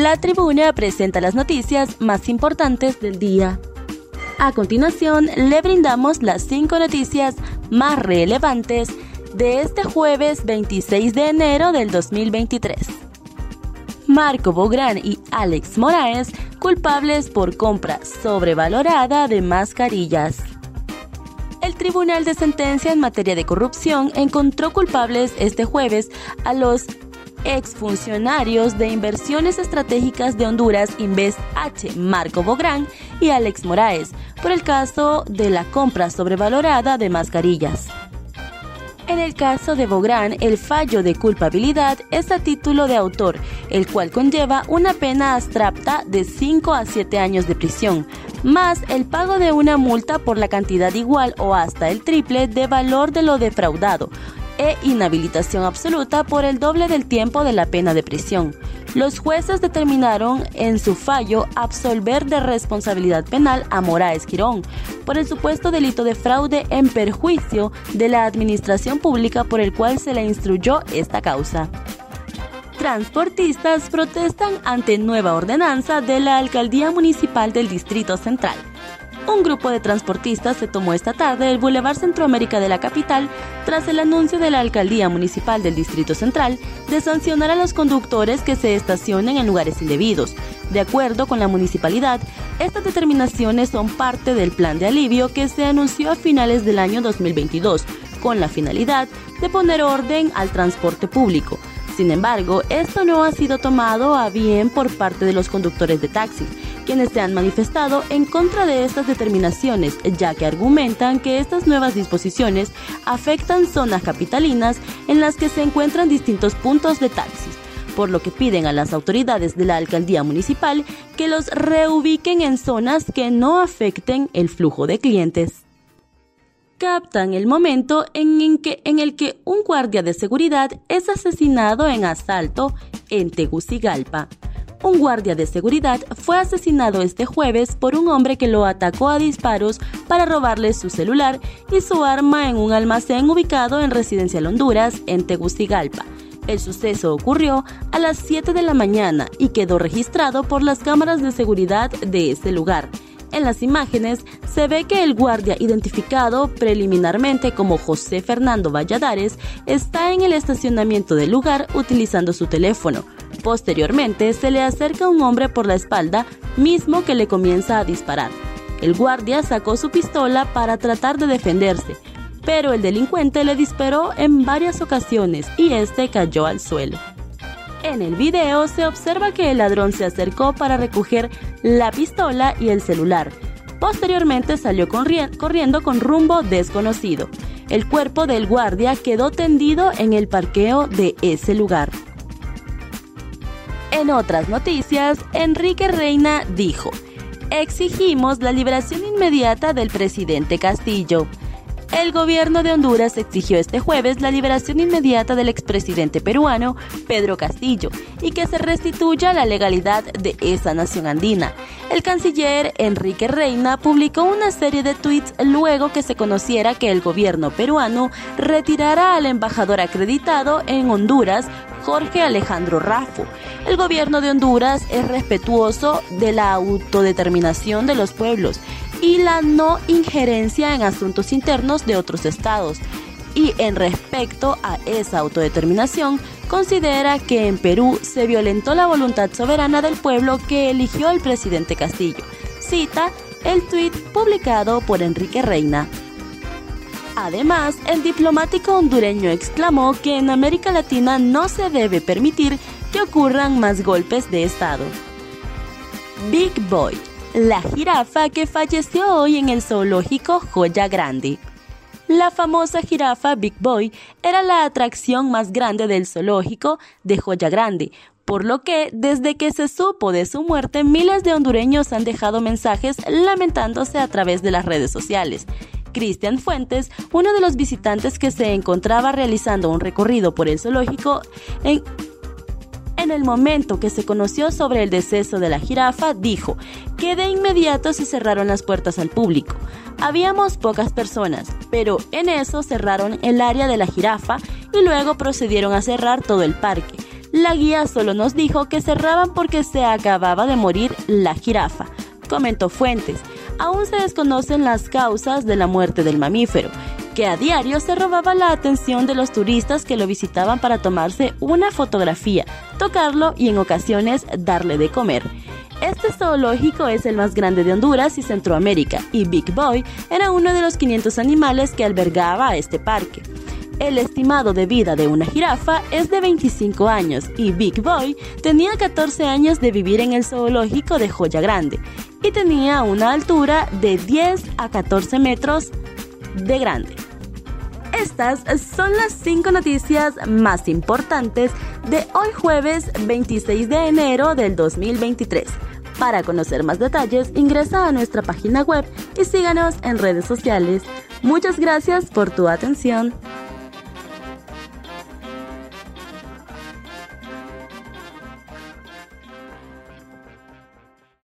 La tribuna presenta las noticias más importantes del día. A continuación, le brindamos las cinco noticias más relevantes de este jueves 26 de enero del 2023. Marco Bográn y Alex Moraes culpables por compra sobrevalorada de mascarillas. El Tribunal de Sentencia en materia de corrupción encontró culpables este jueves a los exfuncionarios de inversiones estratégicas de Honduras Invest H, Marco Bográn y Alex Moraes, por el caso de la compra sobrevalorada de mascarillas. En el caso de Bográn, el fallo de culpabilidad es a título de autor, el cual conlleva una pena abstracta de 5 a 7 años de prisión, más el pago de una multa por la cantidad igual o hasta el triple de valor de lo defraudado, e inhabilitación absoluta por el doble del tiempo de la pena de prisión. Los jueces determinaron en su fallo absolver de responsabilidad penal a Moraes Quirón por el supuesto delito de fraude en perjuicio de la administración pública por el cual se le instruyó esta causa. Transportistas protestan ante nueva ordenanza de la Alcaldía Municipal del Distrito Central un grupo de transportistas se tomó esta tarde el Boulevard Centroamérica de la capital tras el anuncio de la Alcaldía Municipal del Distrito Central de sancionar a los conductores que se estacionen en lugares indebidos. De acuerdo con la municipalidad, estas determinaciones son parte del plan de alivio que se anunció a finales del año 2022, con la finalidad de poner orden al transporte público. Sin embargo, esto no ha sido tomado a bien por parte de los conductores de taxis quienes se han manifestado en contra de estas determinaciones, ya que argumentan que estas nuevas disposiciones afectan zonas capitalinas en las que se encuentran distintos puntos de taxis por lo que piden a las autoridades de la alcaldía municipal que los reubiquen en zonas que no afecten el flujo de clientes. Captan el momento en, que, en el que un guardia de seguridad es asesinado en asalto en Tegucigalpa un guardia de seguridad fue asesinado este jueves por un hombre que lo atacó a disparos para robarle su celular y su arma en un almacén ubicado en Residencial Honduras, en Tegucigalpa. El suceso ocurrió a las 7 de la mañana y quedó registrado por las cámaras de seguridad de ese lugar. En las imágenes se ve que el guardia identificado preliminarmente como José Fernando Valladares está en el estacionamiento del lugar utilizando su teléfono. Posteriormente se le acerca un hombre por la espalda, mismo que le comienza a disparar. El guardia sacó su pistola para tratar de defenderse, pero el delincuente le disparó en varias ocasiones y este cayó al suelo. En el video se observa que el ladrón se acercó para recoger la pistola y el celular. Posteriormente salió corriendo con rumbo desconocido. El cuerpo del guardia quedó tendido en el parqueo de ese lugar. En otras noticias, Enrique Reina dijo, exigimos la liberación inmediata del presidente Castillo. El gobierno de Honduras exigió este jueves la liberación inmediata del expresidente peruano Pedro Castillo y que se restituya la legalidad de esa nación andina. El canciller Enrique Reina publicó una serie de tweets luego que se conociera que el gobierno peruano retirara al embajador acreditado en Honduras Jorge Alejandro Rafo. El gobierno de Honduras es respetuoso de la autodeterminación de los pueblos y la no injerencia en asuntos internos de otros estados. Y en respecto a esa autodeterminación, considera que en Perú se violentó la voluntad soberana del pueblo que eligió al presidente Castillo. Cita el tuit publicado por Enrique Reina. Además, el diplomático hondureño exclamó que en América Latina no se debe permitir que ocurran más golpes de Estado. Big Boy la jirafa que falleció hoy en el zoológico Joya Grande. La famosa jirafa Big Boy era la atracción más grande del zoológico de Joya Grande, por lo que desde que se supo de su muerte miles de hondureños han dejado mensajes lamentándose a través de las redes sociales. Cristian Fuentes, uno de los visitantes que se encontraba realizando un recorrido por el zoológico, en, en el momento que se conoció sobre el deceso de la jirafa, dijo que de inmediato se cerraron las puertas al público. Habíamos pocas personas, pero en eso cerraron el área de la jirafa y luego procedieron a cerrar todo el parque. La guía solo nos dijo que cerraban porque se acababa de morir la jirafa, comentó Fuentes. Aún se desconocen las causas de la muerte del mamífero, que a diario se robaba la atención de los turistas que lo visitaban para tomarse una fotografía, tocarlo y en ocasiones darle de comer. Este zoológico es el más grande de Honduras y Centroamérica, y Big Boy era uno de los 500 animales que albergaba este parque. El estimado de vida de una jirafa es de 25 años y Big Boy tenía 14 años de vivir en el zoológico de Joya Grande y tenía una altura de 10 a 14 metros de grande. Estas son las 5 noticias más importantes de hoy jueves 26 de enero del 2023. Para conocer más detalles, ingresa a nuestra página web y síganos en redes sociales. Muchas gracias por tu atención.